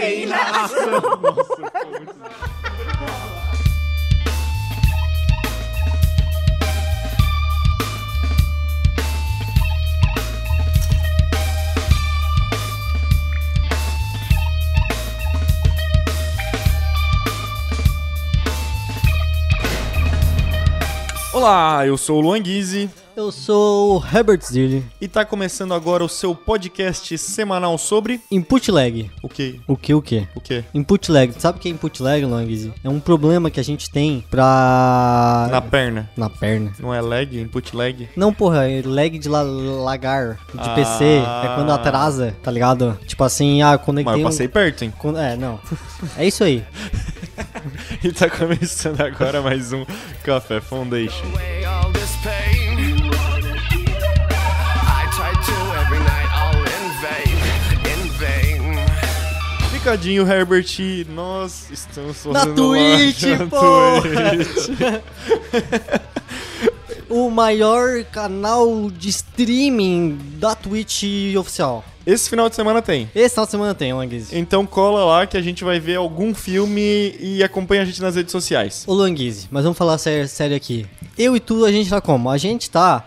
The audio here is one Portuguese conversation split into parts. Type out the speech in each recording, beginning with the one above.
cafeína. Olá, eu sou o Luan Guizzi Eu sou o Herbert Zilli. e tá começando agora o seu podcast semanal sobre Input lag. o que? O que, o que? O que? Input lag. Sabe o que é input lag, Longuizzi? É um problema que a gente tem pra... Na perna. Na perna. Não é lag, input lag? Não, porra, é lag de la lagar de Ah. PC é quando atrasa, tá ligado? Tipo assim, ah, conectei Mas eu um- passei perto, hein? É, não. É isso aí. E tá começando agora mais um Café Foundation. Picadinho, Herbert, nós estamos Na fazendo na! Twitch. O maior canal de streaming da Twitch oficial. Esse final de semana tem. Esse final de semana tem, Longuizzi. Então cola lá que a gente vai ver algum filme e acompanha a gente nas redes sociais. Ô Languise, mas vamos falar sério, sério aqui. Eu e tu, a gente tá como? A gente tá.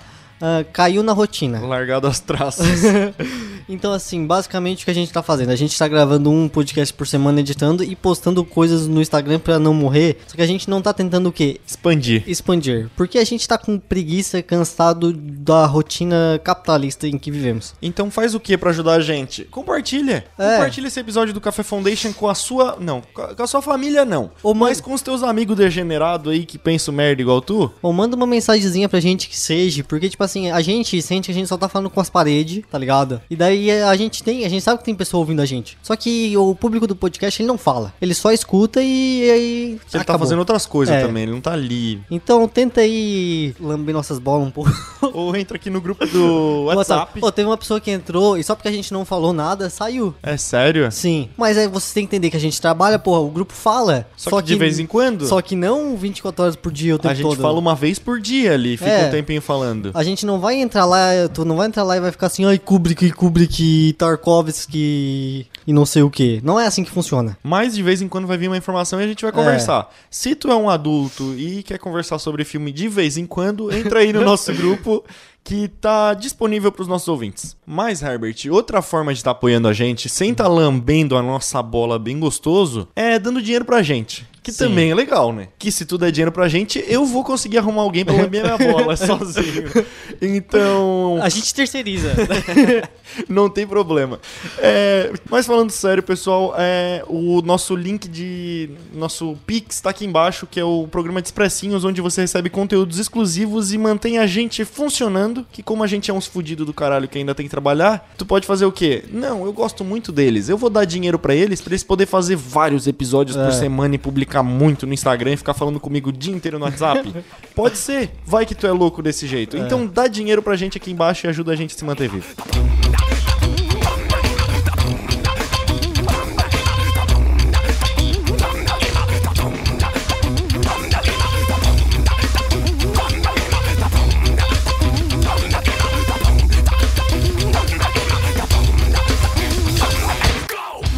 Ah, caiu na rotina. Largado as traças. Então, assim, basicamente o que a gente tá fazendo? A gente tá gravando um podcast por semana, editando e postando coisas no Instagram pra não morrer. Só que a gente não tá tentando o quê? Expandir. Expandir. Porque a gente tá com preguiça, cansado da rotina capitalista em que vivemos. Então faz o que pra ajudar a gente? Compartilha. É. Compartilha esse episódio do Café Foundation com a sua. Não, com a sua família não. Mãe- Mas com os teus amigos degenerados aí que pensam merda igual tu. Ou manda uma mensagenzinha pra gente que seja, porque, tipo assim, a gente sente que a gente só tá falando com as paredes, tá ligado? E daí a gente tem, a gente sabe que tem pessoa ouvindo a gente. Só que o público do podcast, ele não fala. Ele só escuta e aí. Ele tá acabou. fazendo outras coisas É. também, ele não tá ali. Então tenta aí lamber nossas bolas um pouco. Ou entra aqui no grupo do WhatsApp. Pô, teve uma pessoa que entrou e só porque a gente não falou nada, saiu. É sério? Sim. Mas aí você tem que entender que a gente trabalha, porra, o grupo fala. Só, que, de vez em quando. Só que não 24 horas por dia o tempo a gente todo. fala uma vez por dia ali, fica É. um tempinho falando. A gente não vai entrar lá, tu não vai entrar lá e vai ficar assim, ai, Kubrick, Kubrick, Tarkovsky e não sei o que. Não é assim que funciona. Mas de vez em quando vai vir uma informação e a gente vai conversar. Se tu é um adulto e quer conversar sobre filme de vez em quando, entra aí no nosso grupo que tá disponível pros nossos ouvintes. Mas, Herbert, outra forma de estar apoiando a gente, sem tá lambendo a nossa bola bem gostoso, é dando dinheiro pra gente. Que Sim. também é legal, né? Que se tu der dinheiro pra gente, eu vou conseguir arrumar alguém pra lamber minha bola sozinho. Então. A gente terceiriza. Não tem problema. É, mas falando sério, pessoal, é, o nosso link de. Nosso Pix tá aqui embaixo, que é o programa de Expressinhos, onde você recebe conteúdos exclusivos e mantém a gente funcionando. Que como a gente é uns fudidos do caralho que ainda tem que trabalhar, tu pode fazer o quê? Não, eu gosto muito deles. Eu vou dar dinheiro pra eles, pra eles poderem fazer vários episódios por É. semana e publicar muito no Instagram e ficar falando comigo o dia inteiro no WhatsApp. pode ser. Vai que tu é louco desse jeito. Então dá dinheiro pra gente aqui embaixo e ajuda a gente a se manter vivo.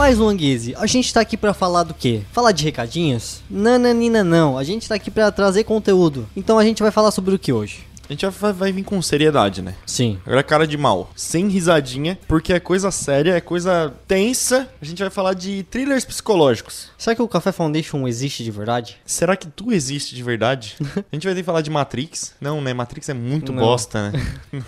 Mais um Anguise, a gente tá aqui pra falar do quê? Falar de recadinhos? Nananina não, a gente tá aqui pra trazer conteúdo. Então a gente vai falar sobre o que hoje? A gente vai, vai vir com seriedade, né? Sim. Agora cara de mal, sem risadinha, porque é coisa séria, é coisa tensa. A gente vai falar de thrillers psicológicos. Será que o Café Foundation existe de verdade? Será que tu existe de verdade? A gente vai ter que falar de Matrix. Não, né? Matrix é muito Não. bosta, né?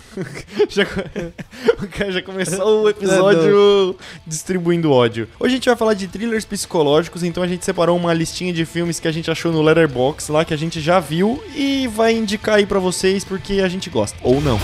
já, o cara já começou o episódio distribuindo ódio. Hoje a gente vai falar de thrillers psicológicos, então a gente separou uma listinha de filmes que a gente achou no Letterboxd lá, que a gente já viu, e vai indicar aí pra vocês porque a gente gosta. Ou não.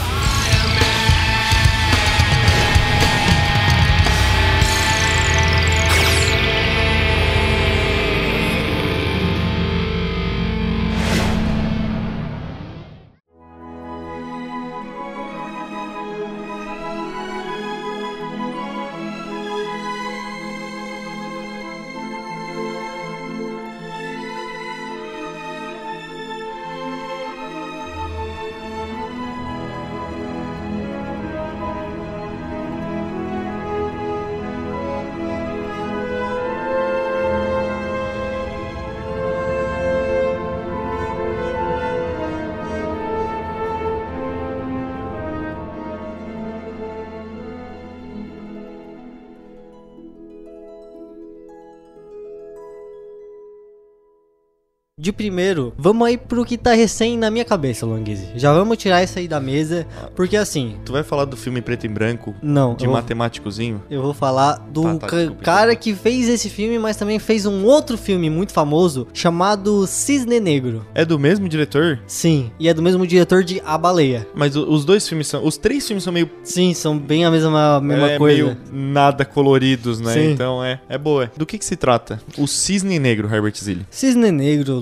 De primeiro, vamos aí pro que tá recém na minha cabeça, Longuise. Já vamos tirar isso aí da mesa, porque assim, Tu vai falar do filme preto e branco? não, De eu, vou- matemáticozinho? eu vou falar do Tá, tá, ca- desculpa, cara desculpa. que fez esse filme, mas também fez um outro filme muito famoso chamado Cisne Negro. É do mesmo diretor? Sim, e é do mesmo diretor de A Baleia. Mas os dois filmes são. Os três filmes são meio. Sim, são bem a mesma, mesma é, coisa. meio nada coloridos, né? Sim. Então é, é boa. Do que que se trata? O Cisne Negro, Herbert Zilli. Cisne Negro,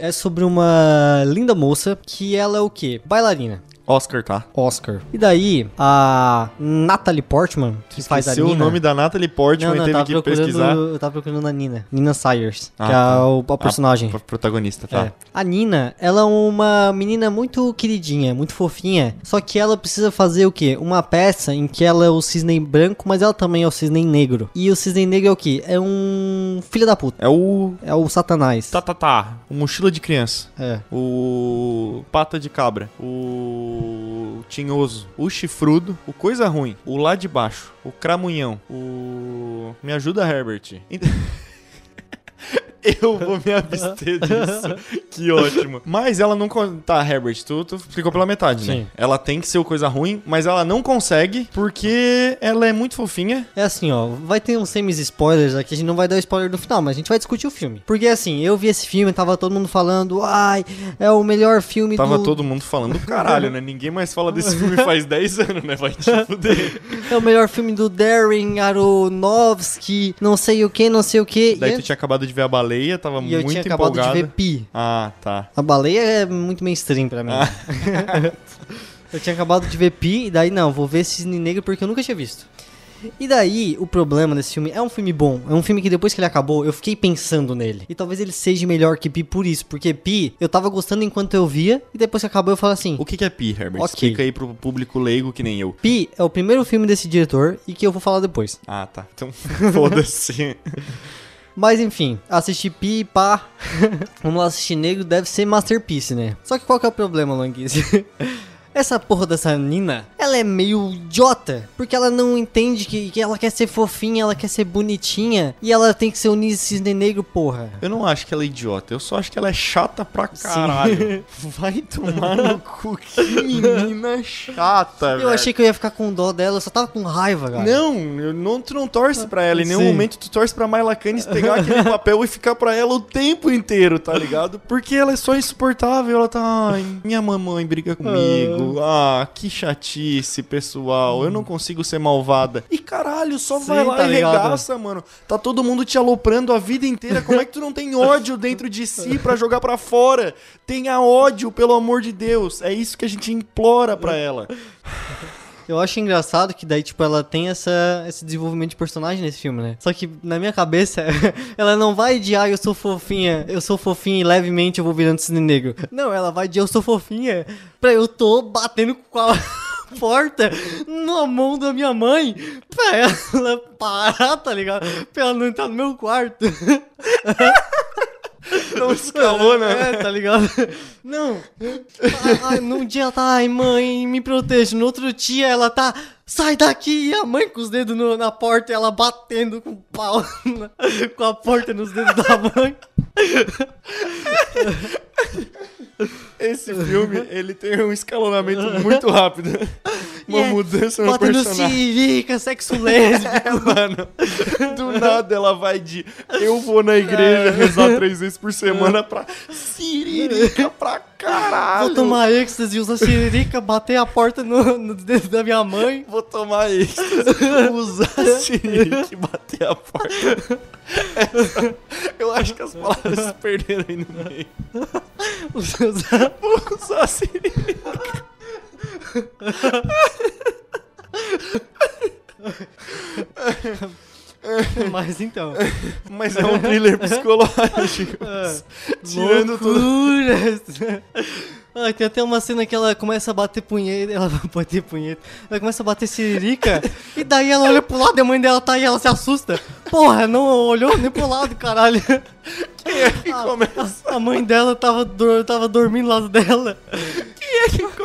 É sobre uma linda moça que ela é o quê? Bailarina. Oscar, tá? Oscar. E daí, a Natalie Portman, que faz a Esqueceu Nina... o nome da Natalie Portman não, e não, eu teve tava, que procurando, pesquisar. eu tava procurando a Nina. Nina Sayers, Ah, que é tá. o, a personagem. A protagonista, tá? É. A Nina, ela é uma menina muito queridinha, muito fofinha. Só que ela precisa fazer o quê? Uma peça em que ela é o cisne branco, mas ela também é o cisne negro. E o cisne negro é o quê? É um filho da puta. É o. É o satanás. Tá, tá, tá. O Mochila de Criança. É. O Pata de Cabra. O Tinhoso. O Chifrudo. O Coisa Ruim. O Lá de Baixo. O Cramunhão. O. Me ajuda, Herbert. Eu vou me abster disso. que ótimo. Mas ela não. con- Tá, Herbert, tu, tu ficou pela metade, né? Sim. Ela tem que ser o coisa ruim, mas ela não consegue porque ela é muito fofinha. É assim, ó, vai ter uns semis-spoilers aqui, a gente não vai dar spoiler no final, mas a gente vai discutir o filme. Porque assim, eu vi esse filme, tava todo mundo falando, ai, é o melhor filme Tava do... todo mundo falando do caralho, né? Ninguém mais fala desse filme faz 10 anos, né? Vai te fuder. É o melhor filme do Darren Aronofsky, não sei o que, não sei o que. Daí tu tinha acabado de ver a baleia, tava e eu muito tinha acabado de ver Pi. Ah, tá. A baleia é muito mainstream pra mim. Ah. eu tinha acabado de ver Pi, e daí não, vou ver Cisne Negro porque eu nunca tinha visto. E daí, o problema desse filme é um filme bom. É um filme que depois que ele acabou, eu fiquei pensando nele. E talvez ele seja melhor que Pi por isso. Porque Pi, eu tava gostando enquanto eu via. E depois que acabou, eu falo assim: O que, que é Pi, Herbert? Ok. Explica aí pro público leigo que nem eu. Pi é o primeiro filme desse diretor e que eu vou falar depois. Ah, tá. Então, foda-se. Mas enfim, assisti Pi, pá. Vamos lá assistir Negro, deve ser Masterpiece, né? Só que qual que é o problema, Longuise? Essa porra dessa Nina, ela é meio idiota. Porque ela não entende que, que ela quer ser fofinha, ela quer ser bonitinha. E ela tem que ser o cisne negro, porra. Eu não acho que ela é idiota, eu só acho que ela é chata pra caralho. Vai tomar no cu, que menina chata, Eu velho. achei que eu ia ficar com dó dela, eu só tava com raiva, cara. Não, eu não, tu não torce pra ela. Em nenhum Sim. momento tu torce pra Myla Canis pegar aquele papel e ficar pra ela o tempo inteiro, tá ligado? Porque ela é só insuportável. Ela tá. Ai, minha mamãe briga comigo. Ah, que chatice, pessoal. Eu não consigo ser malvada. E caralho, só Sim, vai lá tá e ligado? regaça, mano. Tá todo mundo te aloprando a vida inteira. Como é que tu não tem ódio dentro de si pra jogar pra fora? Tenha ódio, pelo amor de Deus. É isso que a gente implora pra ela. Eu acho engraçado que daí, tipo, ela tem essa, esse desenvolvimento de personagem nesse filme, né? Só que na minha cabeça, ela não vai de, ah, eu sou fofinha, eu sou fofinha e levemente eu vou virando cisne negro. Não, ela vai de, eu sou fofinha, pra eu tô batendo com a porta na mão da minha mãe, pra ela parar, tá ligado? Pra ela não entrar no meu quarto. Não escalou, né? É, tá ligado? Não. Ai, num dia ela tá, ai, mãe, me proteja. No outro dia ela tá, sai daqui. E a mãe com os dedos no- na porta e ela batendo com o pau, na- com a porta nos dedos da mãe. Esse filme, ele tem um escalonamento muito rápido. Uma é, mudança no Batendo personagem. sirica, sexo lésbico. É, mano. Do nada ela vai de eu vou na igreja rezar três vezes por semana pra siririca pra caralho. Vou tomar êxtase, usar sirica, bater a porta no, no dedo da minha mãe. Vou tomar êxtase, usar siririca e bater a porta. Essa- eu acho que as palavras se perderam aí no meio. Usar- Vou usar siririca. Mas então. Mas é um thriller psicológico. Tirando tudo. Ai, tem até uma cena que ela começa a bater punheta. Ela vai bater punheta. Ela começa a bater siririca. e daí ela olha pro lado e a mãe dela tá aí ela se assusta. Porra, não olhou nem pro lado, caralho. Quem é que começa? A mãe dela tava, tava dormindo do lado dela.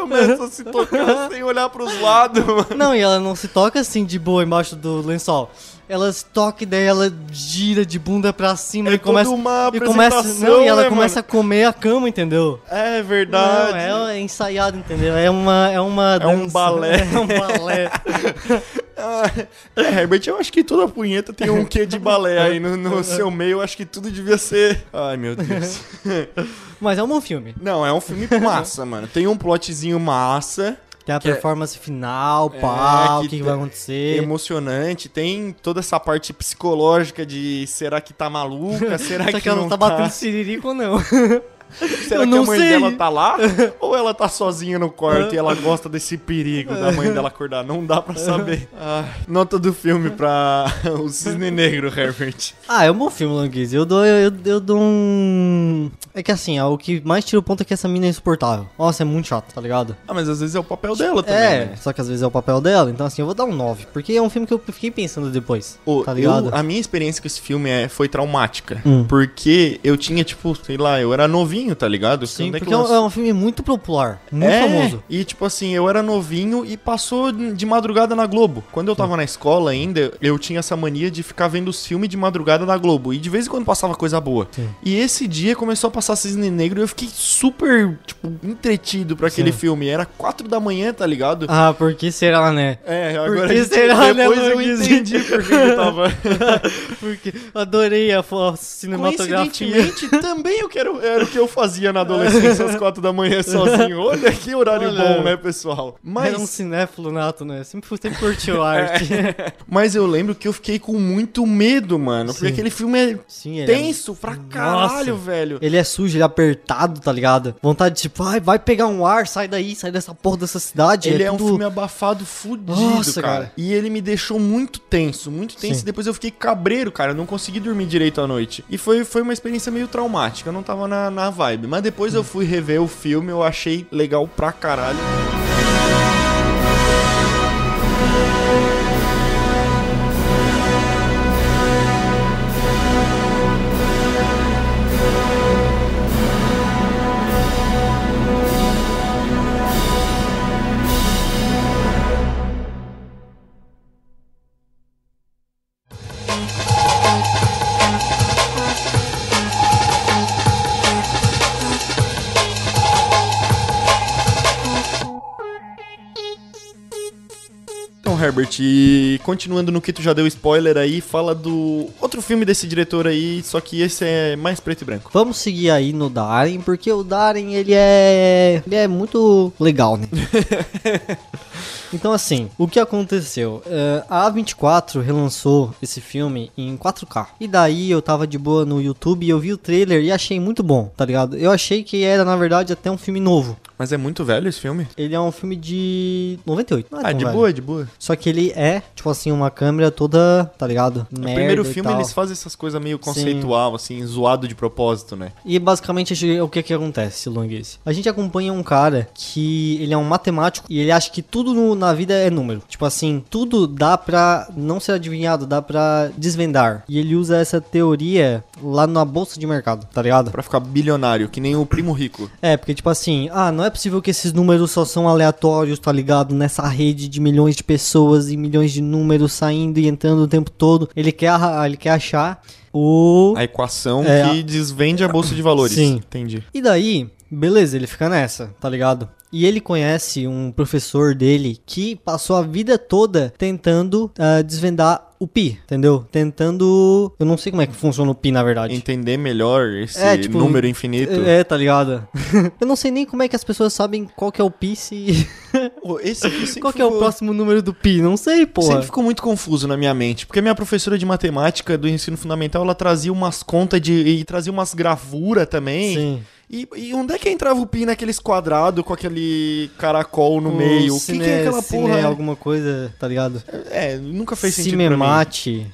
Começa a se tocar sem olhar pros lados, mano. Não, e ela não se toca assim de boa embaixo do lençol. Ela se toca e daí ela gira de bunda pra cima É e começa. uma e começa não, e ela né, começa a comer a cama, entendeu? É verdade. Não, é, é ensaiado, entendeu? É uma. É, uma É um dança- balé. É um balé. É, Herbert, eu acho que toda punheta tem um quê de balé aí no, no seu meio. Eu acho que tudo devia ser. Ai, meu Deus. Mas é um bom filme. Não, é um filme massa, mano. Tem um plotzinho massa. Tem a Que é- performance final, pau, o que que, que te- vai acontecer. Emocionante, tem toda essa parte psicológica de será que tá maluca? Será que, que ela não não tá batendo siririco ou não. Será eu que a mãe sei. dela tá lá? Ou ela tá sozinha no quarto e ela gosta desse perigo da mãe dela acordar? Não dá pra saber. Ah, nota do filme pra o Cisne Negro, Herbert. Ah, é um bom filme, Longuiz. Eu dou, eu, eu dou um. É que assim, o que mais tira o ponto é que essa mina é insuportável. Nossa, é muito chato, tá ligado? Ah, mas às vezes é o papel dela também, é, né? só que às vezes é o papel dela. Então, assim, eu vou dar um 9. Porque é um filme que eu fiquei pensando depois. Ô, tá ligado? eu- a minha experiência com esse filme é, foi traumática. Hum. Porque eu tinha, tipo, sei lá, eu era novinho, tá ligado? Sim, é que porque é um, é um filme muito popular. Muito É, famoso. E tipo assim, eu era novinho e passou de madrugada na Globo. Quando eu tava na escola ainda, eu tinha essa mania de ficar vendo os filmes de madrugada na Globo. E de vez em quando passava coisa boa. Sim. E esse dia começou a passar Cisne Negro e eu fiquei super, tipo, entretido pra aquele Sim. filme. Era quatro da manhã, tá ligado? Ah, por que será, né? É, agora que a gente- será, né, depois eu Luiz? entendi por que eu tava. Porque adorei a, a cinematografia. Coincidentemente, também eu quero, era o que eu fazia na adolescência às quatro da manhã sozinho. Olha que horário Olha. bom, né, pessoal? Mas, Era um cinéfilo nato, né? Sempre, fui- sempre curtiu arte. mas eu lembro que eu fiquei com muito medo, mano. Porque Sim. aquele filme é Sim, é- tenso pra caralho, Nossa. velho. Ele é sujo, ele é apertado, tá ligado? Vontade de tipo, ai, vai pegar um ar, sai daí, sai dessa porra dessa cidade. Ele é, um tudo- filme abafado fudido, Nossa, cara. cara. E ele me deixou muito tenso, muito tenso. Sim. E depois eu fiquei cabreiro, cara. Eu não consegui dormir direito à noite. E foi, foi uma experiência meio traumática. Eu não tava na, na vibe. Mas depois eu fui rever o filme, eu achei legal pra caralho. Herbert, e continuando no que tu já deu spoiler aí, fala do outro filme desse diretor aí, só que esse é mais preto e branco. Vamos seguir aí no Darren, porque o Darren, ele é. Ele é muito legal, né? então, assim, o que aconteceu? É, a A24 relançou esse filme em 4K. E daí eu tava de boa no YouTube e eu vi o trailer e achei muito bom, tá ligado? Eu achei que era, na verdade, até um filme novo. Mas é muito velho esse filme? Ele é um filme de 98. Não é Ah, de velho. boa, de boa. Só que ele é, tipo assim, uma câmera toda, tá ligado? No Merda primeiro e filme eles fazem essas coisas meio conceitual, assim, zoado de propósito, né? E basicamente o que que acontece, Longuice? A gente acompanha um cara que ele é um matemático e ele acha que tudo no- na vida é número. Tipo assim, tudo dá pra não ser adivinhado, dá pra desvendar. E ele usa essa teoria lá na bolsa de mercado, tá ligado? Pra ficar bilionário, que nem o primo rico. É, porque tipo assim, ah, não é possível que esses números só são aleatórios, tá ligado? Nessa rede de milhões de pessoas e milhões de números saindo e entrando o tempo todo. Ele quer, ele quer achar o A equação É, que desvende a bolsa de valores. Sim. Entendi. E daí, beleza, ele fica nessa, tá ligado? E ele conhece um professor dele que passou a vida toda tentando ah, desvendar o pi, entendeu? Tentando. Eu não sei como é que funciona o pi, na verdade. Entender melhor esse É, tipo, número infinito. É, tá ligado? eu não sei nem como é que as pessoas sabem qual que é o pi se. Pô, Esse qual que é o ficou- próximo número do pi? Não sei, porra. Sempre ficou muito confuso na minha mente, porque a minha professora de matemática do ensino fundamental, ela trazia umas contas de e trazia umas gravuras também. Sim. E, e onde é que entrava o pi naqueles quadrados com aquele caracol no meio? O que, que é aquela cine- porra? alguma coisa, tá ligado? É, nunca fez sentido pra mim.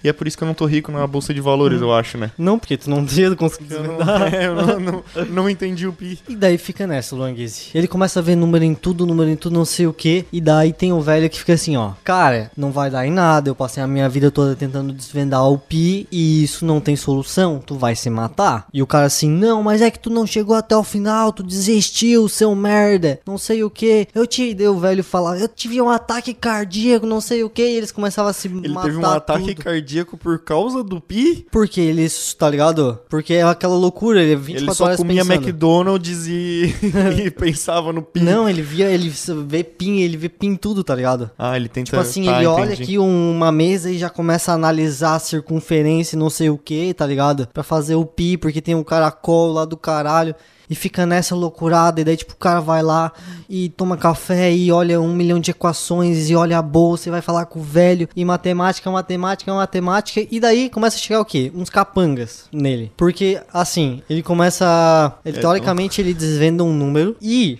E é por isso que eu não tô rico na bolsa de valores, eu acho, né? Não, porque tu não tinha conseguido Eu não, é, eu não, não, não entendi o pi. E daí fica nessa, o Longuese. Ele começa a ver número em tudo, número em tudo, não sei o que. E daí tem o velho que fica assim, ó. Cara, não vai dar em nada. Eu passei a minha vida toda tentando desvendar o pi e isso não tem solução. Tu vai se matar. E o cara assim, não, mas é que tu não chegou a até o final, tu desistiu, seu merda, não sei o que. Eu te dei o velho falar, eu tive um ataque cardíaco, não sei o que, e eles começavam a se Ele matar teve um ataque tudo. cardíaco por causa do Pi? Porque eles, tá ligado? Porque é aquela loucura, ele é 24 Ele só horas comia pensando. McDonald's e, e pensava no Pi. Não, ele via, ele vê pin, ele vê pin tudo, tá ligado? Ah, ele tenta... Tipo assim, tá, ele olha entendi. aqui uma mesa e já começa a analisar a circunferência e não sei o que, tá ligado? Pra fazer o pi, porque tem um caracol lá do caralho. E fica nessa loucurada, e daí tipo o cara vai lá e toma café e olha um milhão de equações e olha a bolsa e vai falar com o velho e matemática, matemática, matemática e daí começa a chegar o quê? Uns capangas nele. Porque assim, ele começa, ele É, teoricamente ele desvenda um número e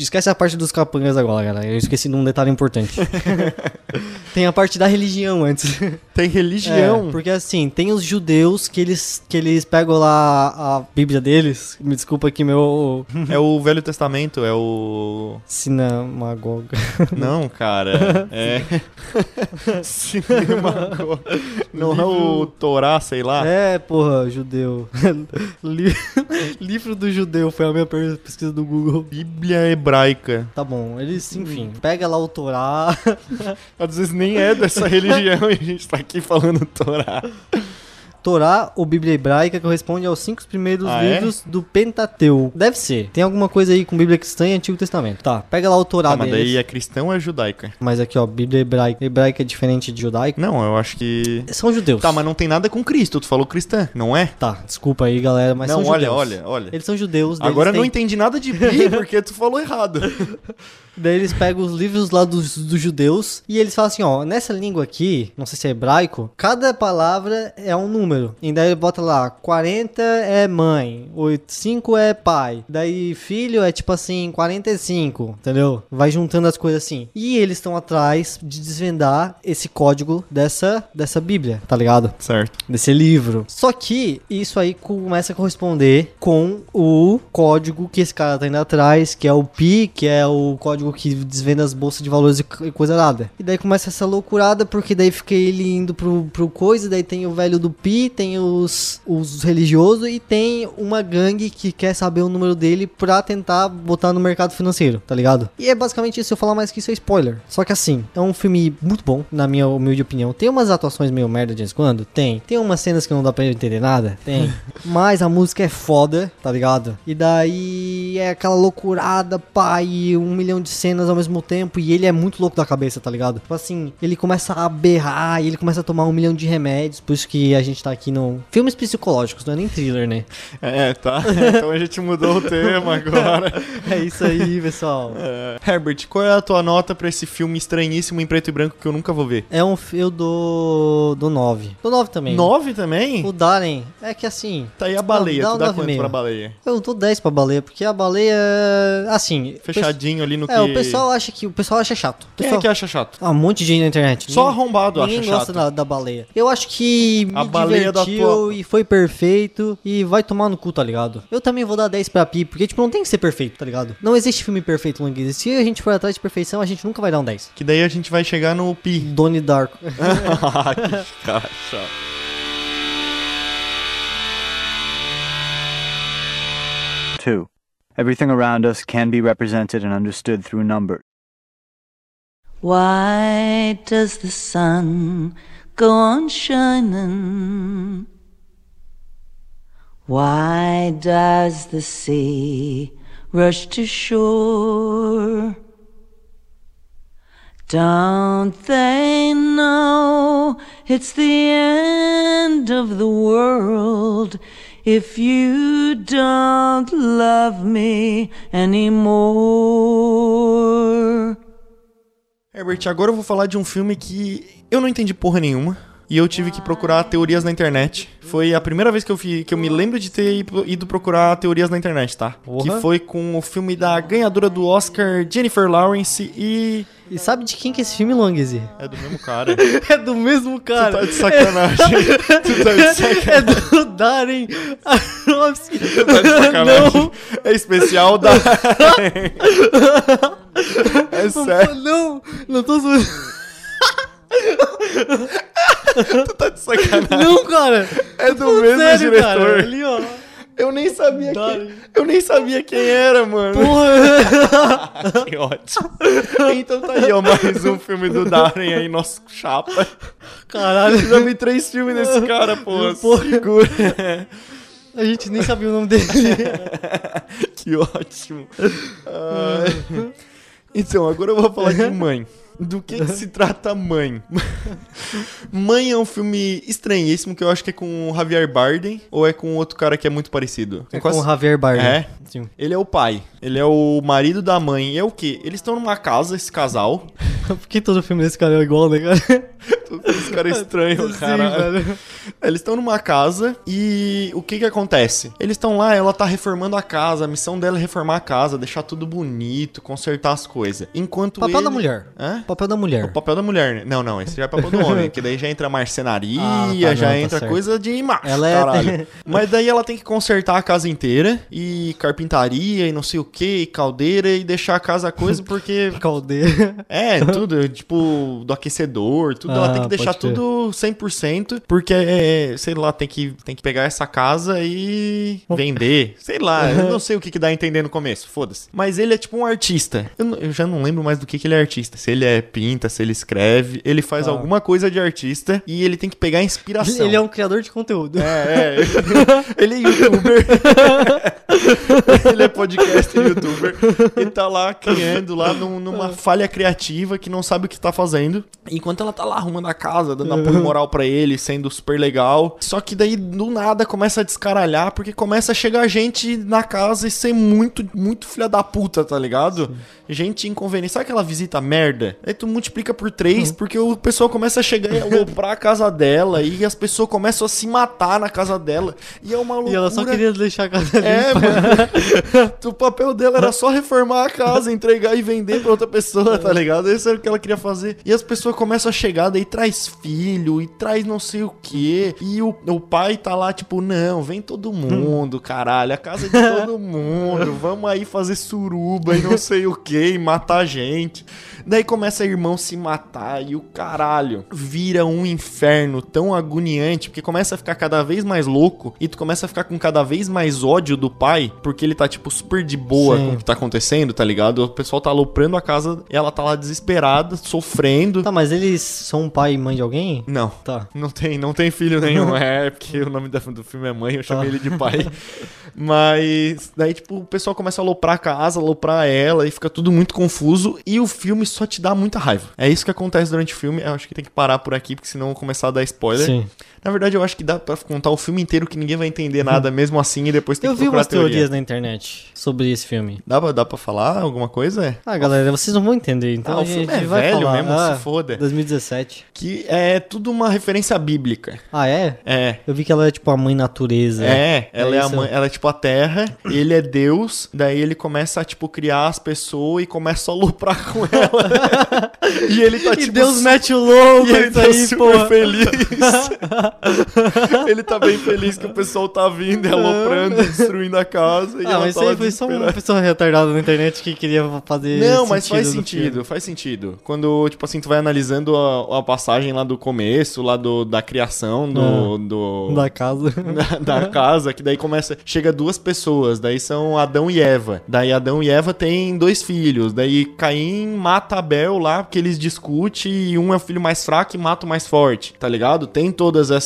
esquece a parte dos capangas agora, galera. Eu esqueci de um detalhe importante. tem a parte da religião antes. Tem religião. É, porque assim, tem os judeus que eles, que eles pegam lá a Bíblia deles. Me desculpa aqui, meu É o Velho Testamento, é o... sinamagoga. Não, cara. É... Cinema... Não é o Torá, sei lá? É, porra, judeu. Li- Livro do judeu foi a minha pesquisa do Google. Bíblia hebraica. Tá bom, eles, enfim, pega lá o Torá. Às vezes nem é dessa religião e a gente tá aqui falando Torá. Torá ou Bíblia hebraica corresponde aos cinco primeiros Ah, é? livros do Pentateuco. Deve ser. Tem alguma coisa aí com Bíblia cristã e Antigo Testamento. Tá, pega lá o Torá mas deles. daí é cristão ou é judaica? Mas aqui, ó, Bíblia hebraica. Hebraica é diferente de judaico. Não, eu acho que... São judeus. Tá, mas não tem nada com Cristo, tu falou cristã, não é? Tá, desculpa aí, galera, mas não, são olha, judeus. olha, olha. Eles são judeus. Agora eu não entendi nada de pi porque tu falou errado. Daí eles pegam os livros lá dos, dos judeus e eles falam assim, ó, nessa língua aqui, não sei se é hebraico, cada palavra é um número. E daí ele bota lá, 40 é mãe, 5 é pai, daí filho é tipo assim, 45, entendeu? Vai juntando as coisas assim. E eles estão atrás de desvendar esse código dessa, dessa Bíblia, tá ligado? Certo. desse livro. Só que isso aí começa a corresponder com o código que esse cara tá indo atrás, que é o PI, que é o código que desvenda as bolsas de valores e e coisa nada. E daí começa essa loucurada, porque daí fica ele indo pro, pro coisa, daí tem o velho do PI, tem os, os religiosos e tem uma gangue que quer saber o número dele pra tentar botar no mercado financeiro, tá ligado? E é basicamente isso, se eu falar mais que isso é spoiler. Só que assim, é um filme muito bom, na minha humilde opinião. Tem umas atuações meio merda de vez em quando? Tem. Tem umas cenas que não dá pra entender nada? Tem. Mas a música é foda, tá ligado? E daí é aquela loucurada, pai, um milhão de cenas ao mesmo tempo. E ele é muito louco da cabeça, tá ligado? Tipo assim, ele começa a berrar e ele começa a tomar um milhão de remédios. Por isso que a gente tá aqui no. Filmes psicológicos, não é nem thriller, né? É, tá. Então a gente mudou o tema agora. É isso aí, pessoal. É, Herbert, qual é a tua nota pra esse filme estranhíssimo em preto e branco que eu nunca vou ver? É um. Eu dou. Dou 9. Dou 9 também. Nove também? O Darren, é que assim. Tá aí a baleia, dá tu dá quanto pra baleia? Eu dou 10 pra baleia, porque a baleia. Assim. Fechadinho ali no É, que... o pessoal acha que. O pessoal acha chato. O Quem pessoal... é que acha chato? Ah, um monte de gente na internet. Só Ninguém- arrombado acha Ninguém chato. gosta da, da baleia. Eu acho que me A baleia da tua- e foi perfeito e vai tomar no cu, tá ligado? Eu também vou dar 10 pra Pi, porque, tipo, não tem que ser perfeito, tá ligado? Não existe filme perfeito, Longuise. Se a gente for atrás de perfeição, a gente nunca vai dar um 10. Que daí a gente vai chegar no pi. Donnie Darko. que cara chato. Two. Everything around us can be represented and understood through numbers. Why does the sun go on shining? Why does the sea rush to shore? Don't they know it's the end of the world if you don't love me anymore? Herbert, agora eu vou falar de um filme que eu não entendi porra nenhuma. E eu tive que procurar teorias na internet. Foi a primeira vez que eu, fi, que eu me lembro de ter ido- procurar teorias na internet, tá? Porra. Que foi com o filme da ganhadora do Oscar, Jennifer Lawrence, e. E sabe de quem que é esse filme, Longuise? É do mesmo cara. É do mesmo Tu cara. tá de sacanagem. tu tá de É sacanagem. do Darren Aronofsky. Tu tá de sacanagem. Não, É especial da. é sério. não, não tô zoando. Tu tá de sacanagem. Não, cara. É do mesmo sério, cara. diretor. Ali, ó. Eu nem sabia quem, eu nem sabia quem era, mano. que ótimo. Então tá aí, ó, mais um filme do Darren aí, nosso chapa. Caralho. Já vi três filmes desse cara, pô. Porra. Segura. A gente nem sabia o nome dele. Que ótimo. Ai. Então, agora eu vou falar de mãe. Do que, que se trata Mãe? Mãe é um filme estranhíssimo que eu acho que é com o Javier Bardem ou é com outro cara que é muito parecido. É com o Javier Bardem. É? Sim. Ele é o pai. Ele é o marido da mãe. E é o quê? Eles estão numa casa, esse casal. Por que todo filme desse cara é igual, né, cara? Esse cara é estranho, Sim, cara. velho. Eles estão numa casa e o que que acontece? Eles estão lá, ela tá reformando a casa, a missão dela é reformar a casa, deixar tudo bonito, consertar as coisas. Enquanto Papel ele... da mulher. Hã? Papel da mulher. O papel da mulher, né? Não, não, esse já é papel do homem, que daí já entra marcenaria, Ah, tá, já não, tá entra certo. coisa de macho, Ela é- caralho. Mas daí ela tem que consertar a casa inteira e carpintaria e não sei o que, e caldeira e deixar a casa coisa porque Caldeira. é, tudo, tipo, do aquecedor, tudo. ela Ah, tem que deixar pode crer. tudo 100%, porque, é, sei lá, tem que, tem que pegar essa casa e vender. Sei lá, eu não sei o que, que dá a entender no começo, foda-se. Mas ele é tipo um artista. Eu, eu já não lembro mais do que, que ele é artista. Se ele é pinta, se ele escreve. Ele faz Tá. alguma coisa de artista e ele tem que pegar inspiração. Ele é um criador de conteúdo. É, é. Ele é youtuber. ele é podcast youtuber. E tá lá criando lá num- numa falha criativa que não sabe o que tá fazendo. Enquanto ela tá lá arrumando a casa, dando apoio moral pra ele, sendo super legal. Só que daí do nada começa a descaralhar porque começa a chegar gente na casa e ser muito, muito filha da puta, tá ligado? Gente inconveniente. Sabe aquela visita merda? Aí tu multiplica por três porque o pessoal começa a chegar e aloprar a casa dela e as pessoas começam a se matar na casa dela. E é uma loucura. E ela só queria deixar a casa É, limpa. mano. o papel dela era só reformar a casa, entregar e vender pra outra pessoa, tá ligado? Isso era o que ela queria fazer. E as pessoas começam a chegar, daí traz filho e traz não sei o quê. E o, o pai tá lá, tipo, não, vem todo mundo, caralho. A casa é de todo mundo. Vamos aí fazer suruba e não sei o quê, e matar gente. Daí começa irmão se matar e o caralho vira um inferno tão agoniante, porque começa a ficar cada vez mais louco e tu começa a ficar com cada vez mais ódio do pai, porque ele tá, tipo, super de boa Sim. com o que tá acontecendo, tá ligado? O pessoal tá aloprando a casa e ela tá lá desesperada, sofrendo. Tá, mas eles são pai e mãe de alguém? Não. Tá. Não tem, não tem filho nenhum. É, porque o nome do filme é mãe, eu chamei Tá. ele de pai. Mas daí, tipo, o pessoal começa a aloprar a casa, aloprar ela e fica tudo muito confuso. E o filme só te dá muita raiva. É isso que acontece durante o filme. Eu acho que tem que parar por aqui, porque senão eu vou começar a dar spoiler. Sim. Na verdade, eu acho que dá pra contar o filme inteiro que ninguém vai entender nada mesmo assim e depois tem Eu que vi procurar umas teoria. teorias na internet sobre esse filme. Dá pra, dá pra falar alguma coisa? Ah, galera, vocês não vão entender, então Ah, a o filme é velho falar. mesmo, Ah, se foda. 2017. Que é tudo uma referência bíblica. Ah, é? É. Eu vi que ela é tipo a mãe natureza. É, ela é, a isso. mãe, ela é tipo a terra, ele é Deus, daí ele começa a, tipo, criar as pessoas e começa a lucrar com ela. e ele tá, E tipo, Deus su- mete o louco, e ele tá aí, super porra. feliz. ele tá bem feliz que o pessoal tá vindo, e aloprando, destruindo a casa. E Ah, mas tá isso aí foi só uma pessoa retardada na internet que queria fazer. Não, mas faz sentido, filme. faz sentido. Quando, tipo assim, tu vai analisando a, a passagem lá do começo, lá do, da criação do, do, Da casa. da, da casa, que daí começa. Chega duas pessoas, daí são Adão e Eva. Daí Adão e Eva têm dois filhos. Daí Caim mata Abel lá, porque eles discutem e um é o filho mais fraco e mata o mais forte, tá ligado? Tem todas essas,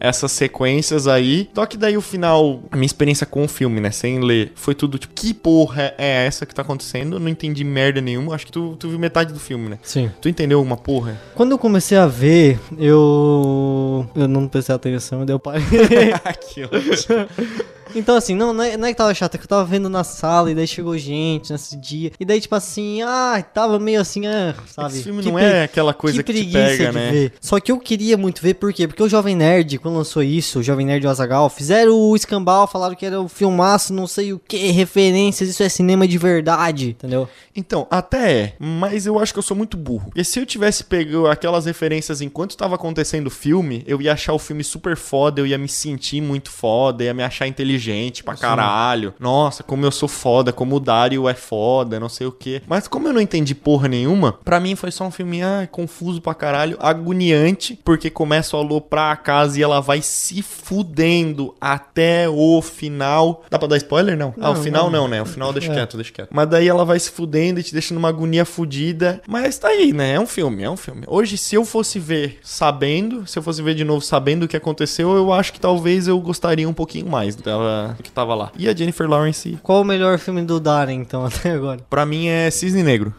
essas sequências aí. Só que daí o final, a minha experiência com o filme, né, sem ler, foi tudo tipo, que porra é essa que tá acontecendo? Eu não entendi merda nenhuma. Acho que tu, tu viu metade do filme, né? Sim. Tu entendeu alguma porra? Quando eu comecei a ver, eu. Eu não prestei atenção e deu pai. que ótimo. Então, assim, não, não é, não é que tava chato, é que eu tava vendo na sala e daí chegou gente nesse dia. E daí, tipo assim, ah, tava meio assim, ah, sabe? Esse filme Que não pre- é aquela coisa que, te preguiça pega, né? ver. Só que eu queria muito ver, por quê? Porque o Jovem Nerd, quando lançou isso, o Jovem Nerd e o Azagal, fizeram o escambau, falaram que era o filmaço, não sei o que, referências, isso é cinema de verdade, entendeu? Então, até é, mas eu acho que eu sou muito burro. Porque se eu tivesse pego aquelas referências enquanto tava acontecendo o filme, eu ia achar o filme super foda, eu ia me sentir muito foda, ia me achar inteligente gente pra caralho. Nossa, como eu sou foda, como o Dario é foda, não sei o quê. Mas como eu não entendi porra nenhuma, pra mim foi só um filme ah, confuso pra caralho, agoniante, porque começa a aloprar a casa e ela vai se fudendo até o final. Dá pra dar spoiler? Não. ah, o Não, final não. não, né? O final deixa É. quieto, deixa quieto. Mas daí ela vai se fudendo e te deixa numa agonia fudida. Mas tá aí, né? É um filme, é um filme. Hoje, se eu fosse ver sabendo, se eu fosse ver de novo sabendo o que aconteceu, eu acho que talvez eu gostaria um pouquinho mais dela que tava lá. E a Jennifer Lawrence, Qual o melhor filme do Darren, então, até agora? pra mim, é Cisne Negro.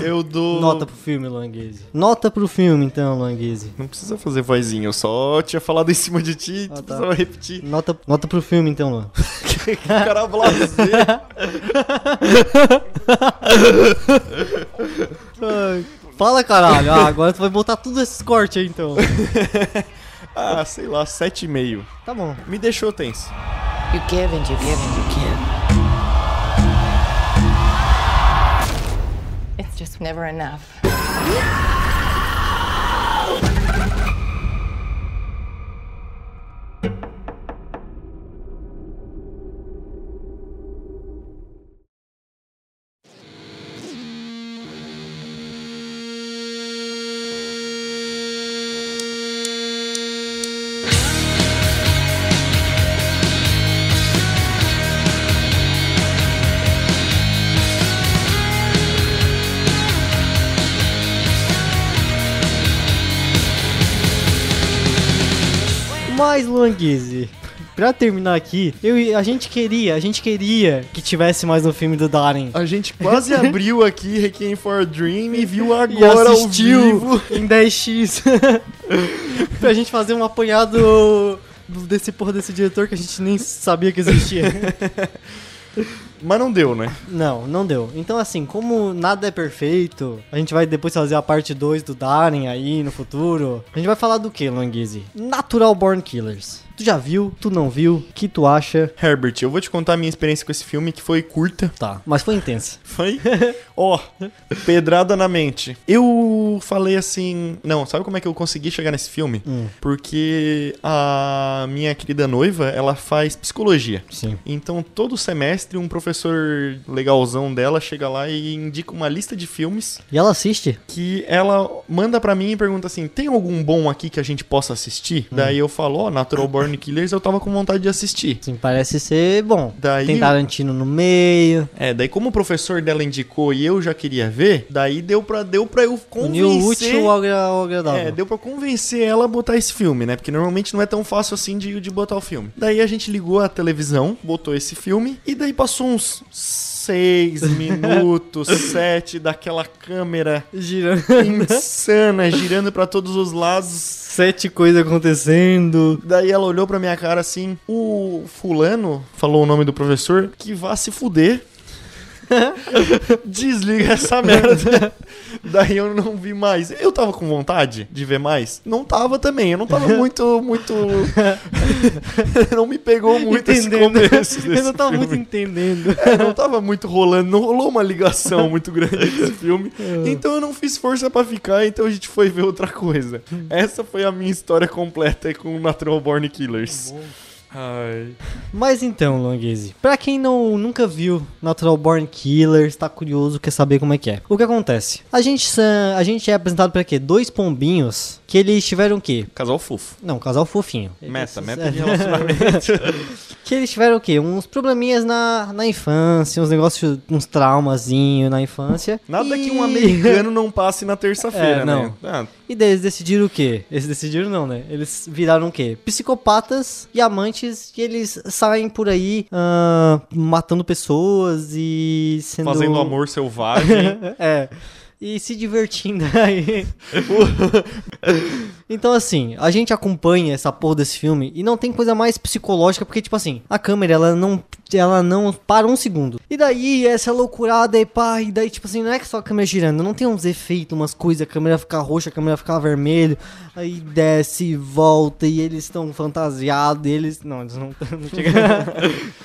Eu dou. Nota pro filme, Languese. Nota pro filme, então, Languese. Não precisa fazer vozinha, eu só tinha falado em cima de ti, Ah, tu tá. precisava repetir. Nota, nota pro filme, então, Luan. Cara blasé. Ai, Fala, caralho. Ah, agora tu vai botar tudo esses cortes aí, então. Ah, sei lá, 7,5. Tá bom. Me deixou tenso. You give and you give and you give. It's just never enough. Mas, Luanguise, pra terminar aqui, eu, e- a gente queria, a gente queria que tivesse mais um filme do Darren. A gente quase abriu aqui Requiem for a Dream e viu E agora ao assistiu vivo. em 10x. pra gente fazer um apanhado do- desse porra desse diretor que a gente nem sabia que existia. Mas não deu, né? Não, não deu. Então, assim, como nada é perfeito, a gente vai depois fazer a parte 2 do Darren aí no futuro. A gente vai falar do que, Languise? Natural Born Killers. Tu já viu? Tu não viu? O que tu acha? Herbert, eu vou te contar a minha experiência com esse filme, que foi curta. Tá, mas foi intensa. Foi? Ó, pedrada na mente. Eu falei assim. Não, sabe como é que eu consegui chegar nesse filme? Hum. Porque a minha querida noiva, ela faz psicologia. Sim. Então, todo semestre, um professor legalzão dela chega lá e indica uma lista de filmes E ela assiste? que ela manda pra mim e pergunta assim: tem algum bom aqui que a gente possa assistir? Daí eu falo: ó, Natural Born Killers eu tava com vontade de assistir. Sim, parece ser bom. Daí- Tem Tarantino no meio. É, daí como o professor dela indicou e eu já queria ver, daí deu pra, deu pra eu útil convencer... ao agra- ao agradável. É, deu pra convencer ela a botar esse filme, né? Porque normalmente não é tão fácil assim de, de botar o filme. Daí a gente ligou a televisão, botou esse filme, e daí passou uns seis minutos, sete, daquela câmera Girando. insana, girando pra todos os lados. Sete coisas acontecendo. Daí ela olhou pra minha cara assim: o fulano, falou o nome do professor, que vá se fuder. Desliga essa merda. Daí eu não vi mais. Eu tava com vontade de ver mais? Não tava também. Eu não tava muito, muito. não me pegou muito esse Entendendo. começo desse Eu não tava filme. muito entendendo. É, não tava muito rolando, não rolou uma ligação muito grande desse filme. É. Então eu não fiz força pra ficar, então a gente foi ver outra coisa. Essa foi a minha história completa com Natural Born Killers. Ai. Mas então, Longuese, pra quem não, nunca viu Natural Born Killers, tá curioso, quer saber como é que é. O que acontece? A gente, a gente é apresentado pra quê? Dois pombinhos que eles tiveram o quê? Casal fofo. Não, casal fofinho. Meta, Eles- meta de relacionamento. que eles tiveram o quê? Uns probleminhas na, na infância, uns negócios, uns traumazinhos na infância. Nada E- que um americano não passe na terça-feira, É, né? não. Ah, E daí eles decidiram o quê? Eles decidiram não, né? Eles viraram o quê? Psicopatas e amantes que eles saem por aí ah, matando pessoas e sendo... Fazendo amor selvagem. é. E se divertindo aí. então, assim, a gente acompanha essa porra desse filme e não tem coisa mais psicológica, porque, tipo assim, a câmera, ela não ela não para um segundo. E daí, essa loucurada e pá, e daí, tipo assim, não é que só a câmera girando, não tem uns efeitos, umas coisas, a câmera fica roxa, a câmera fica vermelho, aí desce, volta, e eles estão fantasiados, e eles. Não, eles não, não chegam.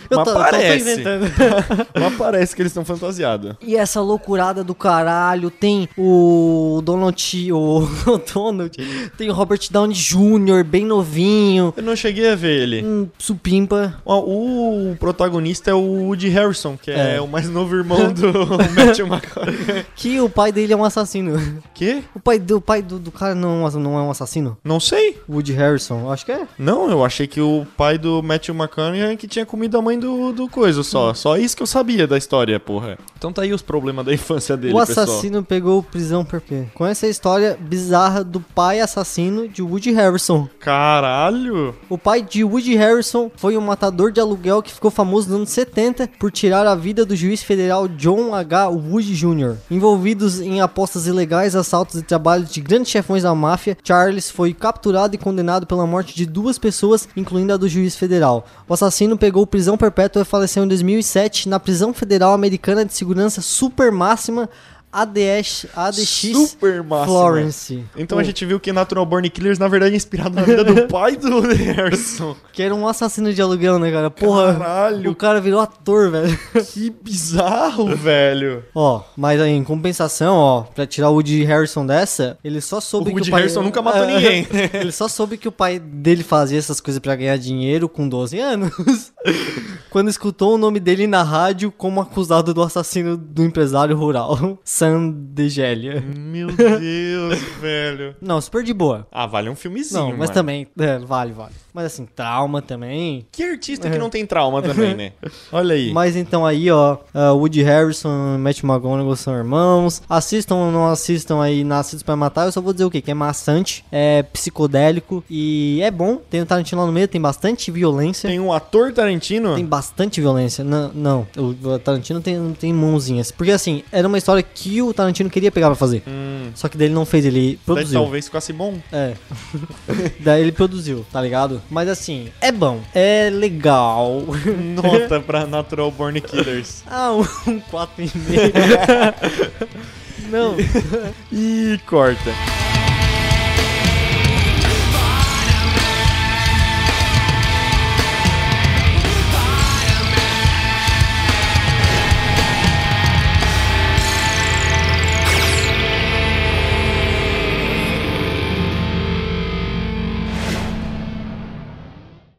Eu Mas tô, tô parece. inventando. Mas parece que eles estão fantasiados. E essa loucurada do caralho, tem o Donald, o, o Donald, tem o Robert Downey Jr., bem novinho, Eu não cheguei a ver ele. um supimpa. Ó, O protagonista é o Woody Harrison, que é, É. o mais novo irmão do Matthew McConaughey. Que o pai dele é um assassino. Que? O pai do, o pai do, do cara não, é um- não é um assassino? Não sei. Woody Harrison, acho que é. Não, eu achei que o pai do Matthew McConaughey é que tinha comido a mãe do, do coisa só. Só isso que eu sabia da história, porra. Então tá aí os problemas da infância dele, o pessoal. assassino pegou prisão por quê? Com essa história bizarra do pai assassino de Woody Harrison. Caralho! O pai de Woody Harrison foi um matador de aluguel que ficou famoso nos anos 70 por tirar a vida do juiz federal John H. Woody Jr. Envolvidos em apostas ilegais, assaltos e trabalhos de grandes chefões da máfia, Charles foi capturado e condenado pela morte de duas pessoas, incluindo a do juiz federal. O assassino pegou prisão perpétua e faleceu em 2007 na prisão federal americana de segurança super máxima ADX, ADX Super máxima. Florence. Então O- a gente viu que Natural Born Killers, na verdade, é inspirado na vida do pai do Harrison. Que era um assassino de aluguel, né, cara? Porra, Caralho. o cara virou ator, velho. Que bizarro, velho. ó, mas aí, em compensação, ó, pra tirar o Woody Harrison dessa, ele só soube O que Woody o pai... Harrison nunca matou É, ninguém. ele só soube que o pai dele fazia essas coisas pra ganhar dinheiro com 12 anos. Quando escutou o nome dele na rádio como acusado do assassino do empresário rural, Sam Degélia. Meu Deus, velho. Não, super de boa. Ah, vale um filmezinho, Não, mas mano. também, é, vale, vale. Mas assim, trauma também. Que artista que não tem trauma também, né? Olha aí. Mas então aí, ó, uh, Woody Harrison e Matt McGonagall são irmãos. Assistam ou não assistam aí Nascidos pra Matar, eu só vou dizer o quê? Que é maçante, é psicodélico e é bom. Tem o Tarantino lá no meio, tem bastante violência. Tem um ator Tarantino. Tem bastante violência. Não, não o Tarantino tem, tem mãozinhas. Porque assim, era uma história que o Tarantino queria pegar pra fazer. Hum, Só que daí ele não fez, ele daí produziu. talvez ficasse bom. É. daí ele produziu, tá ligado? Mas assim, é bom. É legal. Nota pra Natural Born Killers. Ah, um 4,5. Não. Ih, corta.